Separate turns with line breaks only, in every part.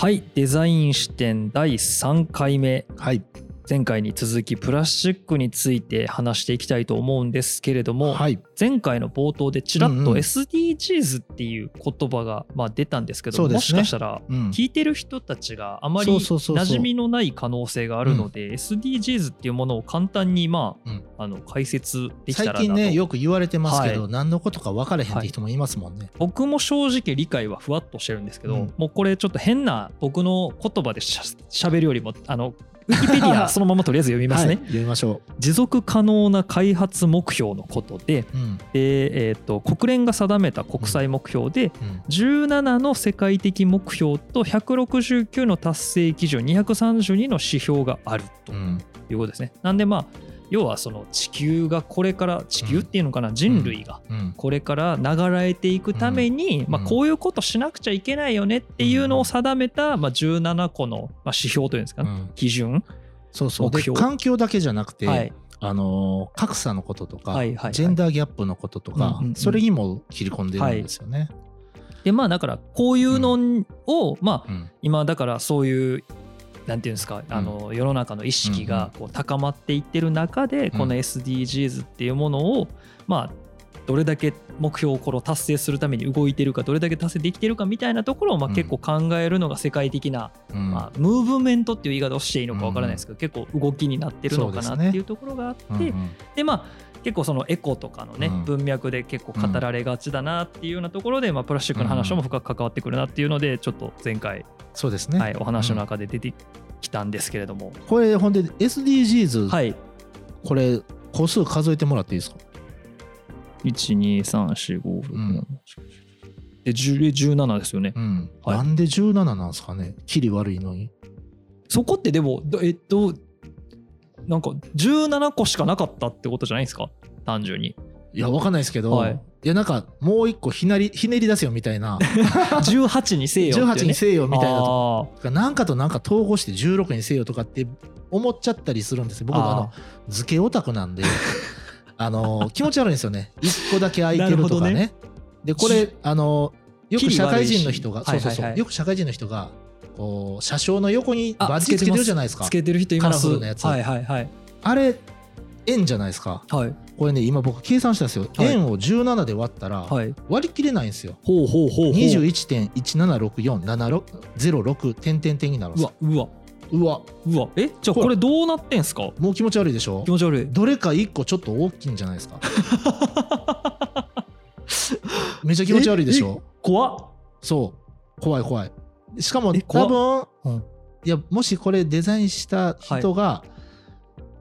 はいデザイン視点第3回目。
はい。
前回に続きプラスチックについて話していきたいと思うんですけれども、
はい。
前回の冒頭でちらっと
うんうん
SDGs っていう言葉がまあ出たんですけども
そうですね。
しかしたら
うん。
聞いてる人たちがあまり馴染みのない可能性があるので SDGs っていうものを簡単にま
うん。
ああの解説できた
最
らなと。
近ねよく言われてますけど、
は
何のことか分からへんって人もいますもんね、
僕も正直理解はふわっとしてるんですけど、
うん。
もうこれちょっと変な僕の言葉でしゃしゃべるよりもあのウィキペディアそのままとりあえず読みますね、
はい読みましょ
持続可能な開発目標のことで
う、うん。
で、えー、と国連が定めた国際目標で、
うん。
17の世界的目標と169の達成基準232の指標があると
うん。
いうことですね。なんでまあ要はその地球がこれから地球っていうのかな、人類が
うん。
これから流れていくために、まこういうことしなくちゃいけないよねっていうのを定めた、まあ、17個のまあ指標というんですか基準、
そうそう。で
目標。
環境だけじゃなくて、
はい、
あのー格差のこととか、
はいはいはい。
ジェンダーギャップのこととか、
うんうんうん。
それにも切り込んでるんですよね。
でまあだからこういうのを、まあ
うん。
今だからそういうなんていうんですか、あの世の中の意識がこう高まっていってる中で、この SDGs っていうものをまあどれだけ目標をこれ達成するために動いてるかどれだけ達成できてるかみたいなところをまあ
うん。
結構考えるのが世界的な、
うん。
まあ、ムーブメントっていう言い方をしていいのかわからないですけど、結構動きになってるのかなっていうところがあって、でまあ結構そのエコとかのね、
うん。
文脈で結構語られがちだなっていうようなところで、まあ、プラスチックの話も深く関わってくるなっていうのでちょっと前回、
そうですね、
はい、お話の中で出てきたんですけれども、
これほんで SDGs、
はい。
これ個数数えてもらっていいですか
？12345
うん。
で10 17ですよね、
うん、
はい。
なんで17なんですかね？キリ悪いのに。
そこってでもどえっとなんか17個しかなかったってことじゃないですか？単純に。
いやわかんないですけど、
はい。
い、やなんかもう一個ひなりひねり出せよみたいな。
18にせよね、
18にせよみたいなと。かなんかとなんか統合して16にせよとかって思っちゃったりするんですよ。僕あの図形オタクなんで。あの気持ち悪いんですよね。1個だけ空いてるとかね。
なる
でこれあのよく社会人の人がそうそうそう、よく社会人の人が車掌の横に
あ
バッジつけてるじゃないですか。
つけてる人います。
カラフルなやつ。
はいはいはい。
あれ円じゃないですか。
はい。
これね今僕計算したんですよ、
はい。
円を17で割ったら
はい。
割り切れないんですよ。
ほうほうほうほう。
21.176406点点点になるん
う
ですよ。
わうわ。
うわ。
うわ。えじゃあこれどうなってんすか？
もう気持ち悪いでしょ？
気持ち悪い。
どれか1個ちょっと大きいんじゃないですか？めっちゃ気持ち悪いでしょ？
怖っ。
そう。怖い怖いしかも多分、
うん。
いやもしこれデザインした人が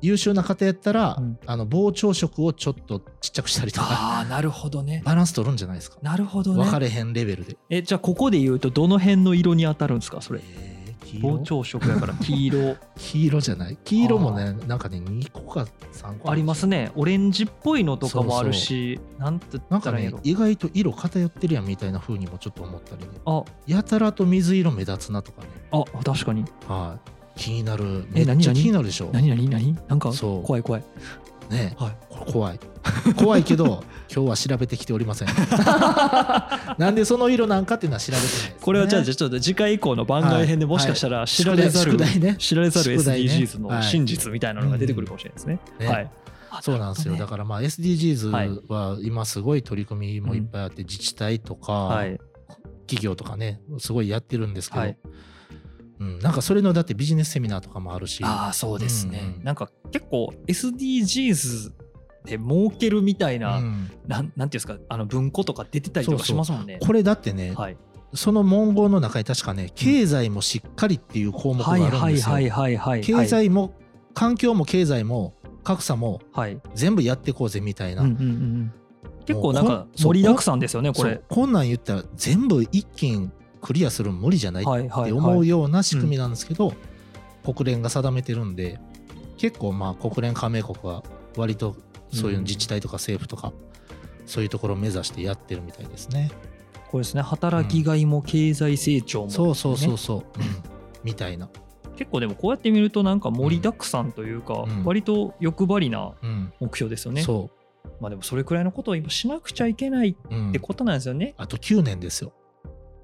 優秀な方やったら、
うん。
あの膨張色をちょっとちっちゃくしたりとか。
ああなるほどね。
バランス取るんじゃないですか。
なるほどね。
分かれへんレベルで、
えじゃあここで言うとどの辺の色に当たるんですかそれ？
えー
膨張色やから 黄色。
黄色じゃない？黄色もねなんかね2個か3個
ありますね。オレンジっぽいのとかもあるしなんて言
なんか
ったらいい
ね意外と色偏ってるやんみたいな風にもちょっと思ったりね。
あ。
やたらと水色目立つなとかね。
あ確かに。
はい。気になる。
え
めっちゃ気になるでしょ。
何何何？なんか
そう。
怖い怖い
ね。
はい。
これ怖い。怖いけど 今日は調べてきておりません。なんでその色なんかっていうのは調べてないです、ね、
これはじゃあじゃあちょっと次回以降の番外編でもしかしたら知られざる、
宿題ね
知られざる SDGs の
はい
真実みたいなのが出てくるかもしれないですね。
ね
はい。
そうなんですよ。だからまあ SDGs は今すごい取り組みもいっぱいあって自治体とか
はい。
企業とかねすごいやってるんですけど、
はい
うん、なんかそれのだってビジネスセミナーとかもあるし
ああそうですね、
うんうん
なんか結構 SDGs で儲けるみたいな、
うん
なんなんていうんですかあの文庫とか出てたりとかしますもんね。
これだってね、
はい。
その文言の中に確かね経済もしっかりっていう項目があ
はい
るんですよ、
はいはいはいはい。
経済も環境も経済も格差も
はい。
全部やっていこうぜみたいな、
うんうんうんうん。結構なんか盛りだくさんですよねこれ。
こんなん言ったら全部一気にクリアするの無理じゃないって思
はい。
うような仕組みなんですけど、国連が定めてるんで結構まあ国連加盟国は割とそういう自治体とか政府とか、そういうところを目指してやってるみたいですね。
これですね働きがいも経済成長も、
そうそうそう
ね
そう、うんみたいな。
結構でもこうやって見るとなんか盛りだくさんというか、
うん
割と欲張りな
うん、
目標ですよね。
そ
まあでもそれくらいのことを今しなくちゃいけないっ
う、うん
てことなんですよね。
あと9年ですよ。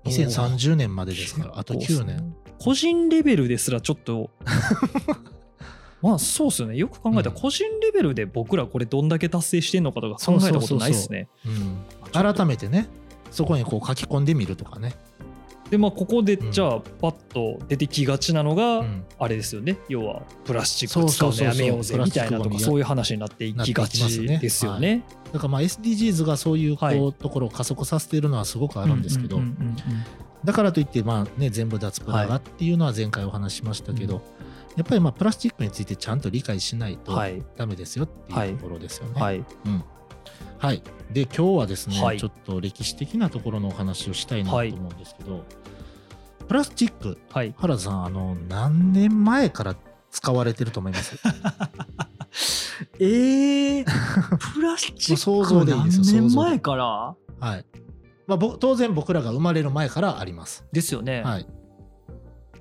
2030年までですか？らあと9年。
個人レベルですらちょっと。まあそうっすよね。よく考えたら
うん。
個人レベルで僕らこれどんだけ達成してんのかとか考えたことないっすね。
うん。改めてねそこにこう書き込んでみるとかね、
でまあここで
うん
じゃあパッと出てきがちなのが、
うん。
あれですよね。要はプラスチック使
そう
のやめようぜみたいなとかそういう話になっていきがち
ね
ですよね。
だからまあ SDGs がそういうこう、
はい。
ところを加速させているのはすごくあるんですけど、だからといってまあね全部脱プラがっていうのは前回お話ししましたけど、
うん
やっぱりまあプラスチックについてちゃんと理解しないと
はい。
ダメですよっていうところですよね。
はい。
うんはい、で今日はですね、
はい。
ちょっと歴史的なところのお話をしたいなと思うんですけど、プラスチック
はい。
原田さんあの何年前から使われてると思います？
えー、プラスチック
想像でいいですよ
何年前から？
はい、まあ、ぼ当然僕らが生まれる前からあります。
ですよね、
はい、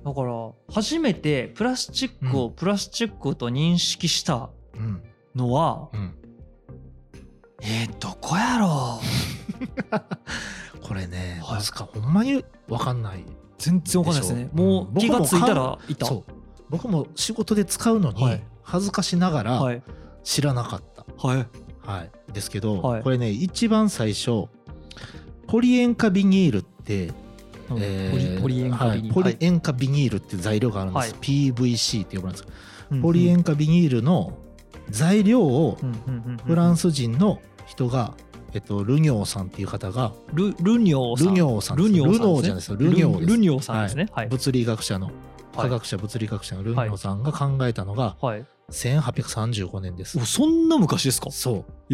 だから初めてプラスチックをプラスチックと認識した
うん。
のは、
うん、
えー、どこやろう？
これね、
はい。
ほんまに分かんない。
全然わかんないですねもう気がついたらいた、
僕も仕事で使うのに
はい。
恥ずかしながら
はい。
知らなかった、
はい。
はい。ですけど、
はい。
これね一番最初ポリ塩化ビニールって、
うん
えー
ポリ塩化ビニール。
はい。ポリ塩化ビニールって材料があるんです、
はい。
PVC って呼ばれるんです。
うん
ポリ塩化ビニールの材料をフランス人の人が、えっと、ルニョーさんっていう方が
ルルニョーさん。
ルニョーさん
ルニョーさん
ルノーじゃないです。よルニョー
ルニョーさんですね。はい。
物理学者の
はい。
科学者、物理学者のルニョーさんが考えたのが
はい。
1835年です、
おそんな昔ですか？
そう。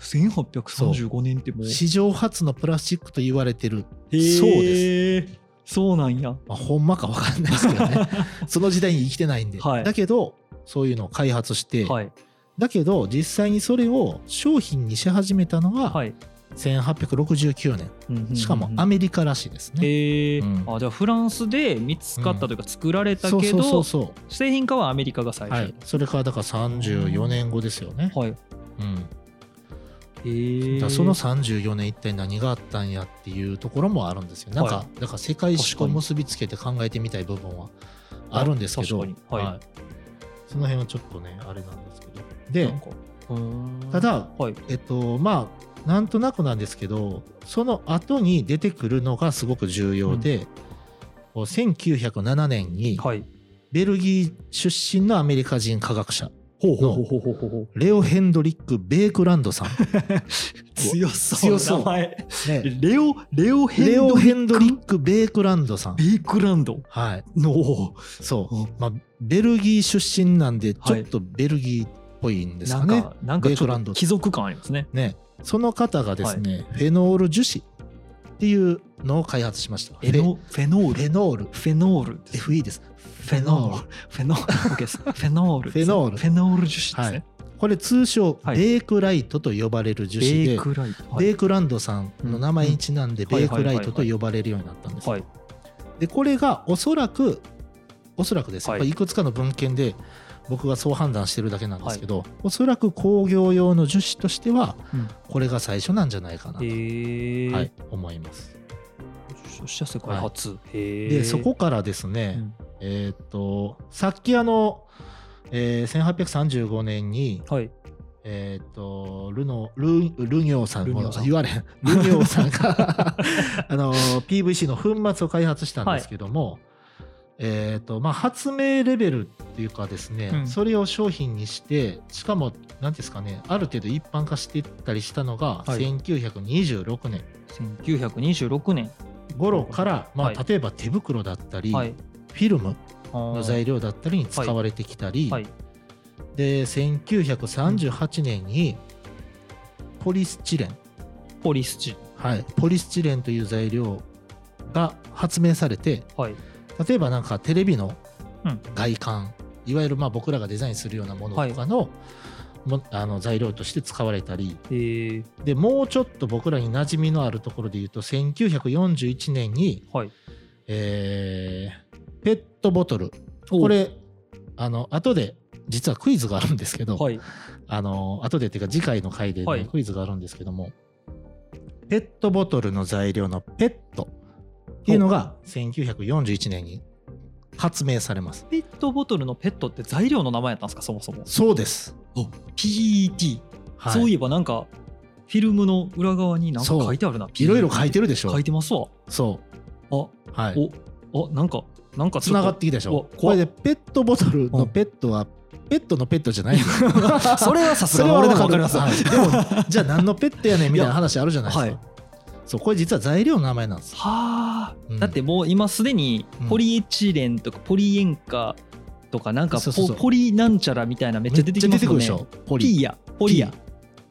1835年ってもう。
史上初のプラスチックと言われてる、そうで
そうなんや。
まあ、ほんまか分かんないですけどね。その時代に生きてないんで、
はい。
だけどそういうのを開発して、
はい
だけど実際にそれを商品にし始めたのが
はい。
1869年、
うんうんうん
しかもアメリカらしいですね、
へえ
うん。
あじゃあフランスで見つかったというか作られたけど製品化はアメリカが最
う、はい。
初、
それからだから34年後ですよね、
はい。
うん、
へえ
だからその34年一体何があったんやっていうところもあるんですよ。なんか、
は
だから世界史と結びつけて考えてみたい部分はあるんですけど。
あ確かに。はい。
その辺はちょっとねあれなんででただ
はい。
えっとまあなんとなくなんですけどその後に出てくるのがすごく重要で、こう1907年に
はい。
ベルギー出身のアメリカ人科学者レオ・ヘンドリック・ベークランドさん、
強そう。
強
名前。
ね、
レオレオヘンド
リ
ッ
ック・ベークランドさん。
ベイクランド。
はい。
の。
そう、
うん。
まあ、ベルギー出身なんでち
はい。
ょっとベルギーっぽいんです
な
かね、
んかなんかちょっと貴族感ありますね。
ね。その方がですね、フェノール樹脂っていうのを開発しました。
フェノフェノール？
フェノール。
フェノール。
FE です。
フェノール。フェノール。OK です。フェノール。
フェノール
フェノール。樹脂ですね。
これ通称
はい。
ベークライトと呼ばれる樹脂
ベ
で、ベークランドさんの名前にちなんで
うん
ベークライトと呼ばれるようになったんですでこれがおそらくおそらくです。
い
くつかの文献で僕がそう判断してるだけなんですけど、おそらく工業用の樹脂としては
うん。
これが最初なんじゃないかなと、はい、思います。
そして世界初。へえ
でそこからですね、
うん。
えーっとさっきあの、えー1835年に
はい。
えーっとルノルルニョーさん
ルニ
言われへん。ルニョーさんが あの PVC の粉末を開発したんですけども、えーっとまあ、発明レベルっていうかですね、
うん。
それを商品にしてしかも何ですかねある程度一般化していったりしたのが、
はい。
1926年。
1926年。
頃から、まあ
はい。
例えば手袋だったり、
はい。
フィルム
の
の材料だったりに使われてきたり、
はい。
で1938年にポリスチレン、
ポリスチ
はい、ポリスチレンという材料が発明されて
はい
例えばなんかテレビの
うん。
外観、いわゆるまあ僕らがデザインするようなものとかの,、もあの材料として使われたりでもうちょっと僕らに馴染みのあるところで言うと1941年に、
はい。
えーペットボトル。
お
これあの後で実はクイズがあるんですけど、
はい。
あの後でっていうか次回の回で、ね
はい。
クイズがあるんですけどもペットボトルの材料のペットっていうのが1941年に発明されます。
ペットボトルのペットって材料の名前やったんですか？そもそも。
そうです、
PET、
はい、
そういえばなんかフィルムの裏側になんか書いてあるな。い
ろいろ書いてるでしょ。
書いてますわ。
そ
あ
うはい。
おあなんかなんか
つながってきたでしょ。これでペットボトルのペットはペットのペットじゃない
それはさすが。に俺でも分かりますわ
はい。でもじゃあ何のペットやねんみたいな話あるじゃないですか、
は
そうこれ実は材料の名前なんです。
はあ、
うん。
だってもう今すでに
うん。
ポリエチレンとかポリ塩化とかなんかポポリなんちゃらみたいなめっちゃ出てきますもんね。
出てくるでしょ。ポリ。
ピーヤ。ポリヤ。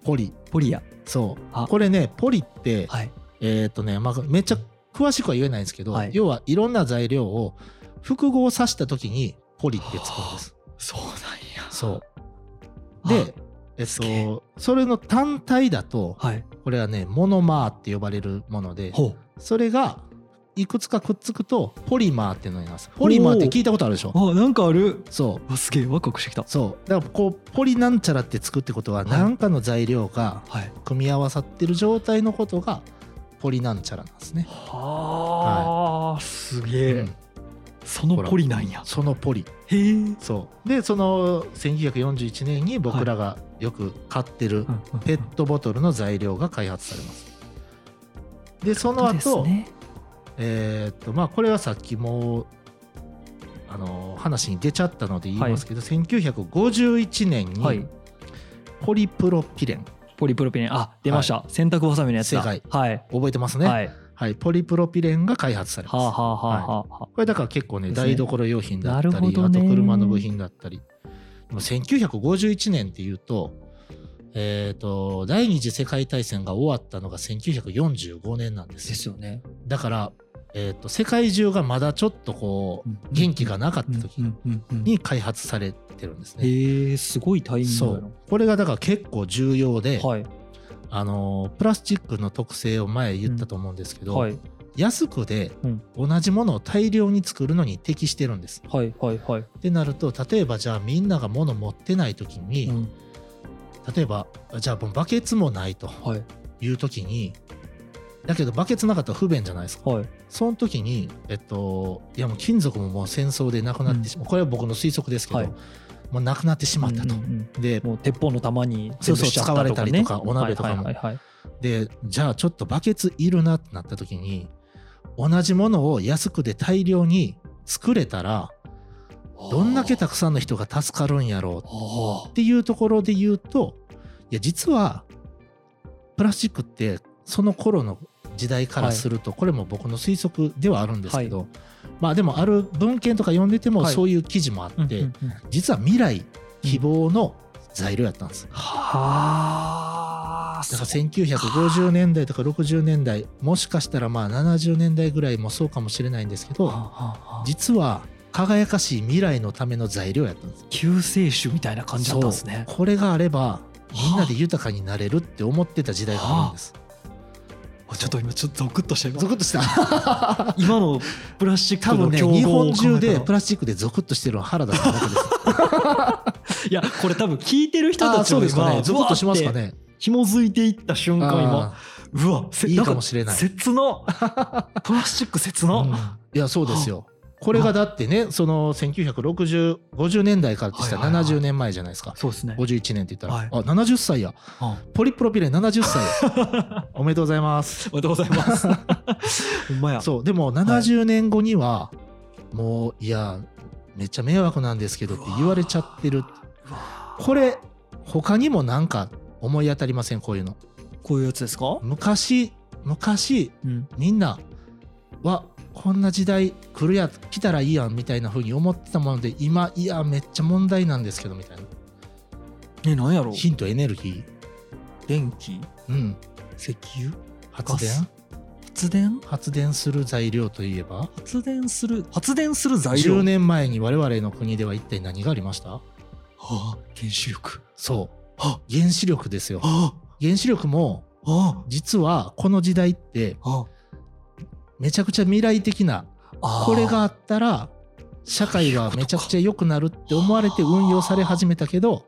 ポリ。
ポリヤ。
そう。
あ
これねポリって、
はい。
えっ、とね、まあ、めっちゃ詳しくは言えないんですけど、
はい。
要はいろんな材料を複合させた時にポリってつくんです。
そうなんや。
そう。
あ。
でえっとそれの単体だと
はい。
これはねモノマーって呼ばれるもので
ほ
それがいくつかくっつくとポリマーっていうのになります。ポリマーって聞いたことあるでしょ？
うあなんかある。
そう。
わすげえワクワクしてきた。
そう。だからこうポリなんちゃらってつくってことは
はい。
何かの材料が
はい。
組み合わさってる状態のことがポリなんちゃらなんですね、
はあ、すげえ、
うん。
そのポリなんや。
そのポリ。
へえ。
そう。でその1941年に僕らがよく買ってるペットボトルの材料が開発されます。でその後、
ね、
えーっとまあこれはさっきもあの話に出ちゃったので言いますけど、1951年
はい
にポリプロピレン。
ポリプロピレン。あ出ました、洗濯バサミのやつだ。
正解。
はい。
覚えてますね、
はい。
はい、ポリプロピレンが開発されます。
はあはあは
これだから結構ね、
ね。
台所用品だったり、あと車の部品だったり。でも1951年っていうと、えっ、と、第二次世界大戦が終わったのが1945年なんで。
ですすよね。
だから、えっ、と、世界中がまだちょっとこう、元気がなかった時
うん。うん。うん。
に開発されてるんですね。
へえすごいタイミングや
そう。これがだから結構重要で、
なはい。
あの、プラスチックの特性を前言ったと思うんですけど、
はい
安くで
うん。
同じものを大量に作るのに適してるんです。
はいはいはい、
ってなると例えばじゃあみんなが物持ってない時に、
うん。
例えばじゃあバケツもないと
はい。
いう時にだけどバケツなかったら不便じゃないですか。
はい。
その時にえっといやもう金属ももう戦争でなくなってしまう、これは僕の推測ですけど、
はい。
もうなくなってしまったと。
うんうんうん。
で
もう鉄砲の弾に
そうそう使われたりとか
ね
お鍋とかも。
はいはいはい。
でじゃあちょっとバケツいるなってなった時に同じものを安くで大量に作れたらどんだけたくさんの人が助かるんやろう
は
っていうところで言うといや実はプラスチックってその頃の時代からすると、これも僕の推測ではあるんですけど、まあでもある文献とか読んでても
はい。
そういう記事もあ
あ
って、実は未来希望の材料やったんです。
はあ
だから1950年代とか60年代もしかしたらまあ70年代ぐらいもそうかもしれないんですけど実は輝かしい未来のための材料やったんです。
救世主みたいな感じだったんですね
これがあればみんなで豊かになれるって思ってた時代があるんです。
ちょっと今ちょっとゾクッとした今
ゾクッとした。
今のプラスチッ
多分ね
クの競合
日本中でプラスチックでゾクッとしてるのは原田さんだけです。
いやこれ多分聞いてる人たちも
あーそうですかね。
今
ゾクッとしますかね。
紐づいていった瞬間今
あ
うわせ
いいかもしれない。
切な。プラスチック切な、
ーうん。いやそうですよ。これがだってねその1960 50年代からってしたら
はいはいはい。
70年前じゃないですか。
そうですね。
51年って言ったら、
はい。
あ70歳や。
あ
ポリプロピレン70歳や。おめでとうございます。
おめでとうございます。ほんまや。
そうでも70年後には、もういやめっちゃ迷惑なんですけどって言われちゃってる。これ他にもなんか思い当たりませんこういうの。
こういうやつですか、
昔昔
うん、
みんなはこんな時代来るや来たらいいやんみたいな風に思ってたもので今いやめっちゃ問題なんですけどみたいな。
えなんやろ？
ヒントエネルギ
電気？
ーうん。
石油？
発電？
発電？
発電する材料といえば？
発電する発電する材料
？10年前に我々の国では一体何がありました？
はあ原子力。
そう。
は
原子力ですよ。
あ。
原子力も
あ。
実はこの時代って
あ。
めちゃくちゃ未来的な
あ
これがあったら社会がめちゃくちゃ良くなるって思われて運用され始めたけど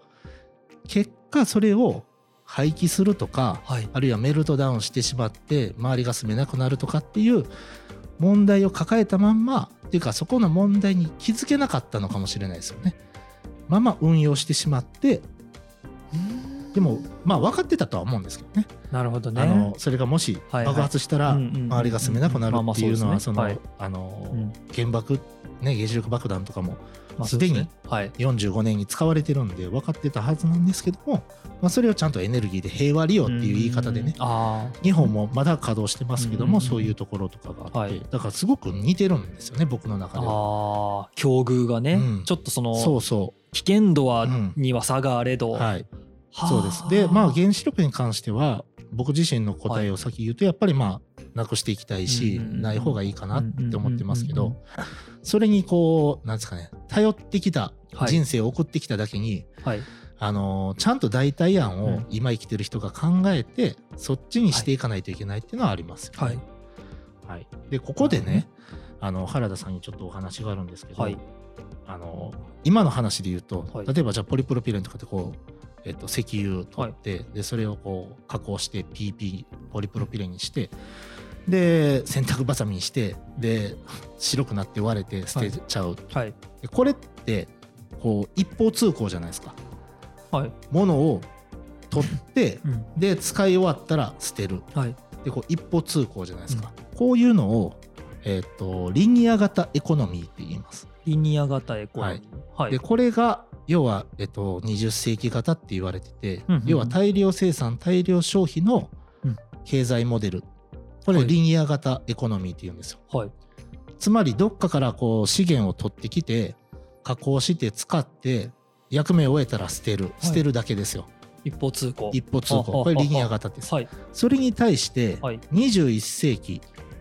結果それを廃棄するとか
はい。
あるいはメルトダウンしてしまって周りが住めなくなるとかっていう問題を抱えたまんまっていうかそこの問題に気づけなかったのかもしれないですよね。まま運用してしまってでもまあ分かってたとは思うんですけどね。
なるほどね。
あのそれがもし爆発したら周りが住めなくなるっていうのはそうのあの
うん。
原爆ね原子力爆弾とかも
まあ
すでに
そうすねはい。
45年に使われてるんで分かってたはずなんですけども、まあ、それをちゃんとエネルギーで平和利用っていう言い方でね日本もまだ稼働してますけど
うん
もそういうところとかがあって、
はい。
だからすごく似てるんですよね僕の
あ。
中では。
ああ、境遇がね、
うん。
ちょっとその
そうそ
危険度は、
うん。
には差があれど。
う、はい、
はあ
そうです。でまあ原子力に関しては僕自身の答えを先言うとやっぱりまあなくしていきたいし、ない方がいいかなって思ってますけどそれにこうなんですかね頼ってきた
はい。
人生を送ってきただけに、
はい。
あのちゃんと代替案を
うん。
今生きてる人が考えて、そっちにしていかないといけないっていうのはありますよね、
はい。
はい。でここでねあの原田さんにちょっとお話があるんですけど、
はい。
あの今の話で言うと、
はい。
例えばじゃあポリプロピレンとかってこう、えっと、石油取って、でそれをこう加工して PP ポリプロピレンにしてで洗濯バサミにしてで白くなって割れて捨てちゃう、
はい。
でこれってこう一方通行じゃないですか
はい。
ものを取って
うん。
で使い終わったら捨てる
はい。
でこう一方通行じゃないですか、こういうのを、えっとリニア型エコノミーって言います
リニア型エコノミー。はい。
でこれが要は、えっと、20世紀型って言われてて、
うんうんうん。
要は大量生産大量消費の
うん。
経済モデル。これ
はい。
リニア型エコノミーって言うんですよ。
はい。
つまりどっかからこう資源を取ってきて加工して使って役目を終えたら捨てる。捨てるだけですよ、
一方通行。
一歩通行。これリニア型です。
はい。
それに対して
はい。
21世紀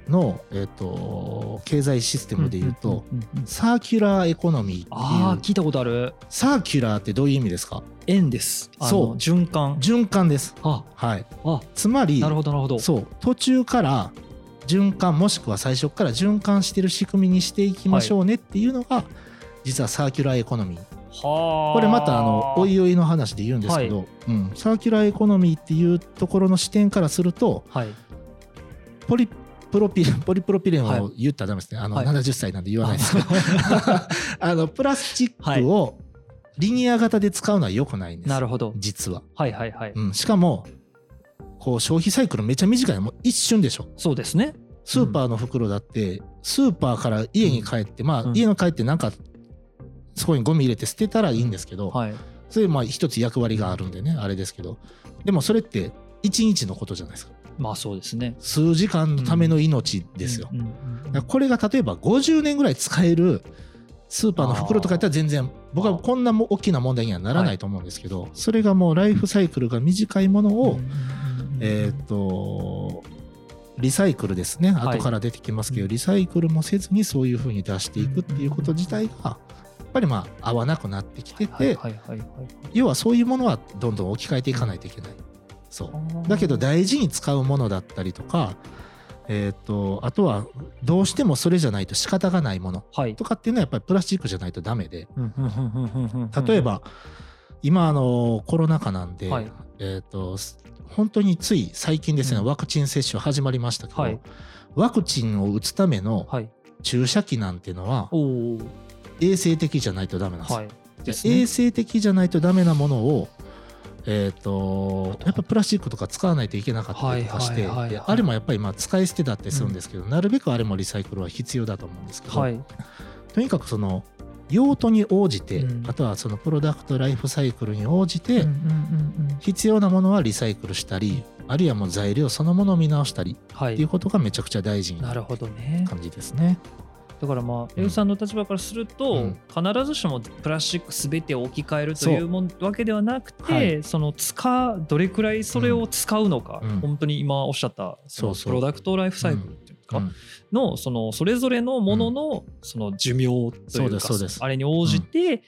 の、えっと経済システムでいうと、サーキュラーエコノミーって
ああ、聞いたことある。
サーキュラーってどういう意味ですか？
円です。
そう。
循環。
循環です。
あ、
はい。
あ、
つまり
なるほど、なるほど。
そう。途中から循環もしくは最初から循環してる仕組みにしていきましょうねっていうのが、実はサーキュラーエコノミー。
はあ。
これまたあのおいおいの話で言うんですけど、うん、サーキュラーエコノミーっていうところの視点からすると
はい。
ポリプロピレンポリプロピレ ン
はい。
を言ったらダメですね、あの
はい。
70歳なんで言わないです。けど あのプラスチックをリニア型で使うのは良くないんです。
なるほど。
実は、
はいはいはい。
うん、しかもこう消費サイクルめっちゃ短いもう一瞬でしょ。
そうですね。
スーパーの袋だってスーパーから家に帰って、まあ
うん。
家に帰ってなんかそこにゴミ入れて捨てたらいいんですけど、
はい。
それまあ一つ役割があるんでねあれですけど。でもそれって1日のことじゃないですか
まあそうですね。
数時間のための命ですよ、これが例えば50年ぐらい使えるスーパーの袋とかやったら全然僕はこんなも大きな問題にはならないと思うんですけど、それがもうライフサイクルが短いものを、えっ、とリサイクルですね。
はい。
後から出てきますけど、
うん。
リサイクルもせずにそういうふうに出していくっていうこと自体がやっぱりまあ合わなくなってきてて、
はいはいはいはい。
要はそういうものはどんどん置き換えていかないといけない。そう
はい。
だけど大事に使うものだったりとか、えー、とあとはどうしてもそれじゃないと仕方がないもの
はい。
とかっていうのはやっぱりプラスチックじゃないとダメで
うんうんうんうんうんうん
例えば今あのコロナ禍なんで、
はい
えー、と本当につい最近ですね、
うん
ワクチン接種始まりましたけど、
はい
ワクチンを打つための
はい。
注射器なんていうのは。衛生的じゃないとダメなんですよ。衛生的じゃないとダメなものをえっ、とやっぱプラスチックとか使わないといけなかったりとかして、
はいはい
あれもやっぱりまあ使い捨てだってするんですけど、なるべくあれもリサイクルは必要だと思うんですけど、
はい。
とにかくその用途に応じて、
うん
あとはそのプロダクトライフサイクルに応じて、
うんうんうんうん
必要なものはリサイクルしたりあるいはもう材料そのものを見直したりっていう
はい。
ことがめちゃくちゃ大事な
なるほどね。
感じですね。
だからまあ、エウさんの立場からすると、
うん。
必ずしもプラスチックすべてを置き換えるというもんわけではなくて、
はい。
その使うどれくらいそれを使うのか、
うん。
本当に今おっしゃったその
そうそう。
プロダクトライフサイクルっていうか、
うん。
のそのそれぞれのもののその寿命と
そ
いううか、あれに応じて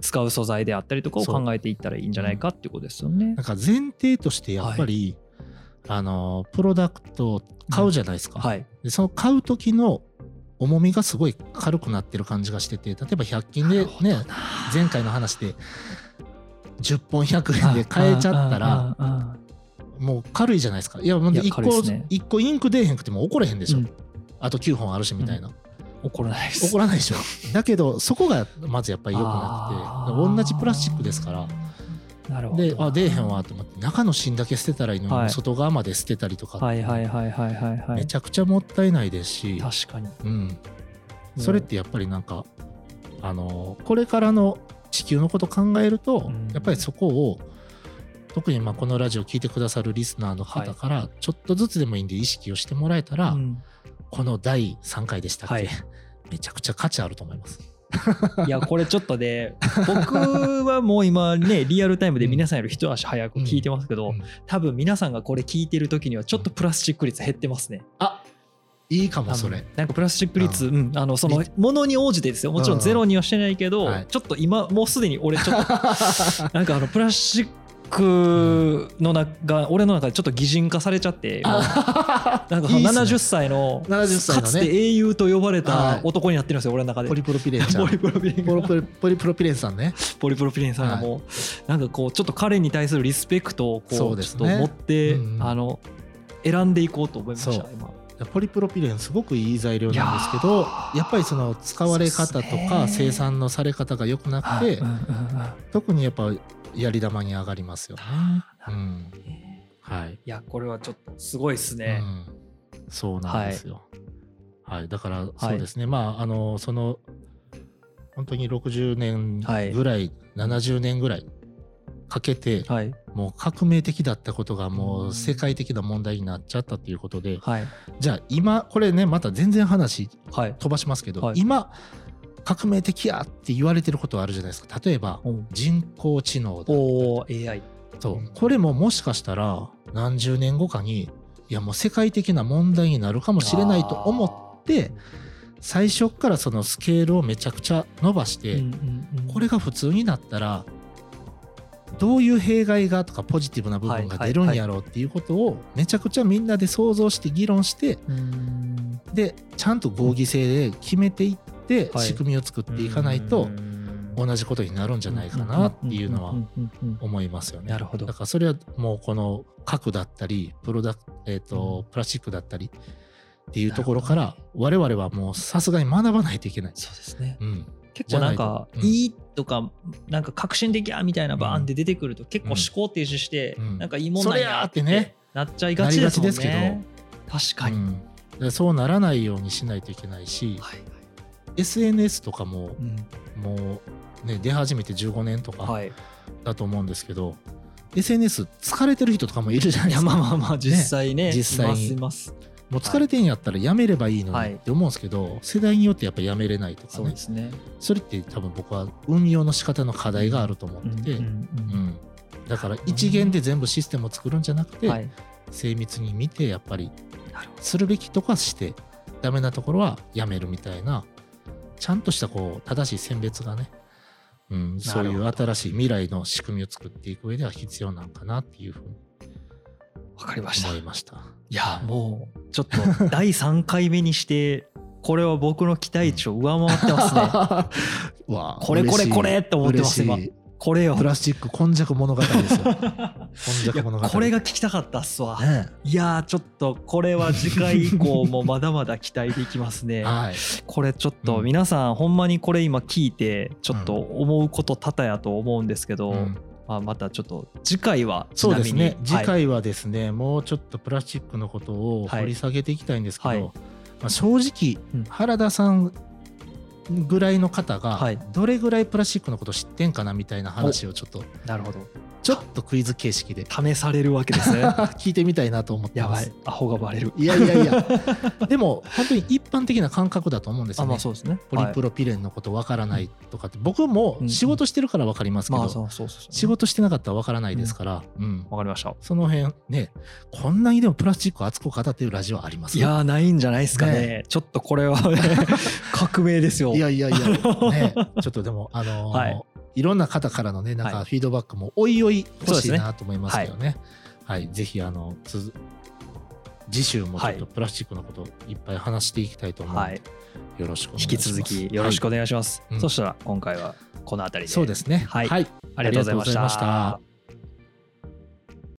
使う素材であったりとかを考えていったらいいんじゃないかっていうことですよね。
なん。か前提としてやっぱり、あのプロダクトを買うじゃないですか。
はい、
でその買う時の重みがすごい軽くなってる感じがしてて例えば100均でね前回の話で10本100円で買えちゃったらもう軽いじゃないですか。いやもう
いや
1個
軽いっすね。
一個インク出えへんくても怒れへんでしょ、
うん。
あと9本あるしみたいな、
怒らないです。
怒らないでしょ。だけどそこがまずやっぱり良くなくて同じプラスチックですから
なるほど。
であ出えへんわと思って。中の芯だけ捨てたらいいのに、
はい。
外側まで捨てたりとか、
はいはいはいはいはいはい。
めちゃくちゃもったいないですし、
確かに。
うん、それってやっぱりなんかあのこれからの地球のこと考えると、
うん。
やっぱりそこを特にまあこのラジオ聞いてくださるリスナーの方からちょっとずつでもいいんで意識をしてもらえたら、
うん。
この第3回でしたっけ、
はい。
めちゃくちゃ価値あると思います。
いやこれちょっとね僕はもう今ねリアルタイムで皆さんより一足早く聞いてますけど、
うん。
多分皆さんがこれ聞いてる時にはちょっとプラスチック率減ってますね。
あいいかもそれ。
なんかプラスチック率、
う
うんあのそのものに応じてですよ。もちろんゼロにはしてないけど、
うん。はい。
ちょっと今もうすでに俺ちょっと なんかあのプラスチックの中俺の中でちょっと擬人化されちゃって なんかその
いいっすね。
70歳の
70歳のね。
かつて英雄と呼ばれ
はい。
た男になってるんですよ俺の中で。
ポ。リプロピレン。
ポリプロピレン
ポリプロピレンさんね。
ポリプロピレンさんがもう、なんかこうちょっと彼に対するリスペクトをこうちょっと持って、あの選んでいこうと思いました今。
ポリプロピレンすごくいい材料なんですけど
いや
っぱりその使われ方とか
ね。
生産のされ方が良くなくて、特にやっぱやり玉に上がりますよ。ね。う
うん。
ん、はい、
いやこれはちょっとすごいですね、
うん、そうなんですよ。はい、だからそうですね、まああのその本当に60年ぐらい、70年ぐらいかけて、
はい。
もう革命的だったことがもう世界的な問題になっちゃったっていうことで、
はい。
じゃあ今これねまた全然話
はい。
飛ばしますけど、
はい。
今革命的やって言われてることはあるじゃないですか。例えば
うん。
人工知能だ
おー AI
そう。これももしかしたら何十年後かにいやもう世界的な問題になるかもしれないと思って最初からそのスケールをめちゃくちゃ伸ばして、これが普通になったらどういう弊害がとかポジティブな部分が出るんやろうっていうことをめちゃくちゃみんなで想像して議論して
うん。
でちゃんと合議制で決めていって
はい。
仕組みを作っていかないと
うん。
同じことになるんじゃないかなっていうのは思いますよね。
なるほど。
だからそれはもうこの核だったりプロダクえーとプラスチックだったりっていうところから我々はもうさすがに学ばないといけない。
そうですね。
うん、
結構なんか
い
いいとかなんか革新的やみたいなバーンって出てくると結構思考停止して
うん。
なんかいいもんなん
や
やって
ね。
なっちゃいがちですもんね。確かに、
そうならないようにしないといけないし、
はい
SNS とかも
うん。
もうね出始めて15年とか
はい。
だと思うんですけど、SNS 疲れてる人とかもいるじゃないですか。
まあまあまあ実際ね
実際に。もう疲れてんやったらやめればいいの
はい。
にって思うんですけど、世代によってやっぱやめれないとかね。
そうですね。
それって多分僕は運用の仕方の課題があると思ってて、
うんうん
うんだから一元で全部システムを作るんじゃなくて、
うんはい。
精密に見てやっぱりするべきとこはしてダメなところはやめるみたいなちゃんとしたこう正しい選別がね、うん、そういう新しい未来の仕組みを作っていく上では必要なんかなっていうふうに
わかりました。
ました。
いやもうちょっと第3回目にしてこれは僕の期待値を上回ってますね。
わあ
これこれこれって思ってます
嬉しい
これよ
プラスチック今昔物語ですよ。今昔物語。
これが聞きたかったっすわ、
ね。
いやーちょっとこれは次回以降もまだまだ期待できますね。
はい。
これちょっと
うん。
皆さんほんまにこれ今聞いてちょっと思うこと多々やと思うんですけど、
うん。
まあ、またちょっと次回はち
そう
なみに
ですね。次
はい。
回はですね、もうちょっとプラスチックのことを掘り下げていきたいんですけど、
はい。
まあ、正直、
うん。
原田さんぐらいの方が
はい。
どれぐらいプラスチックのこと知ってんかなみたいな話をちょっと
なるほど
ちょっとクイズ形式で
試されるわけですね。
聞いてみたいなと思って
やばい。アホがバレる。
いやいやいや。でも本当に一般的な感覚だと思うんですよね。
あまあ。そうですね。
ポリプロピレンのことわからないとかって、僕も仕事してるからわかりますけど、仕事してなかったらわからないですから、うん。
わかりました。
その辺ねこんなにでもプラスチックを熱く語ってるラジオあります？
いやーないんじゃないですかね。
ね。
ちょっとこれはね 革命ですよ。
いやいやいや、ね、ちょっとでも、あのー
はい
い、ろんな方からのね、なん
はい。
かフィードバックもおいおい欲しいなと思いますけどね。はい、ぜひ、あの、つ次週もちょっとプラスチックのこといっぱい話していきたいと思うので、
はい。
よろしくお願い
引
します。
き続きよろしくお願いします、
はいうん。
そしたら今回はこの辺りで。
そうですね。
はい。
はい、
ありがとうございまし
た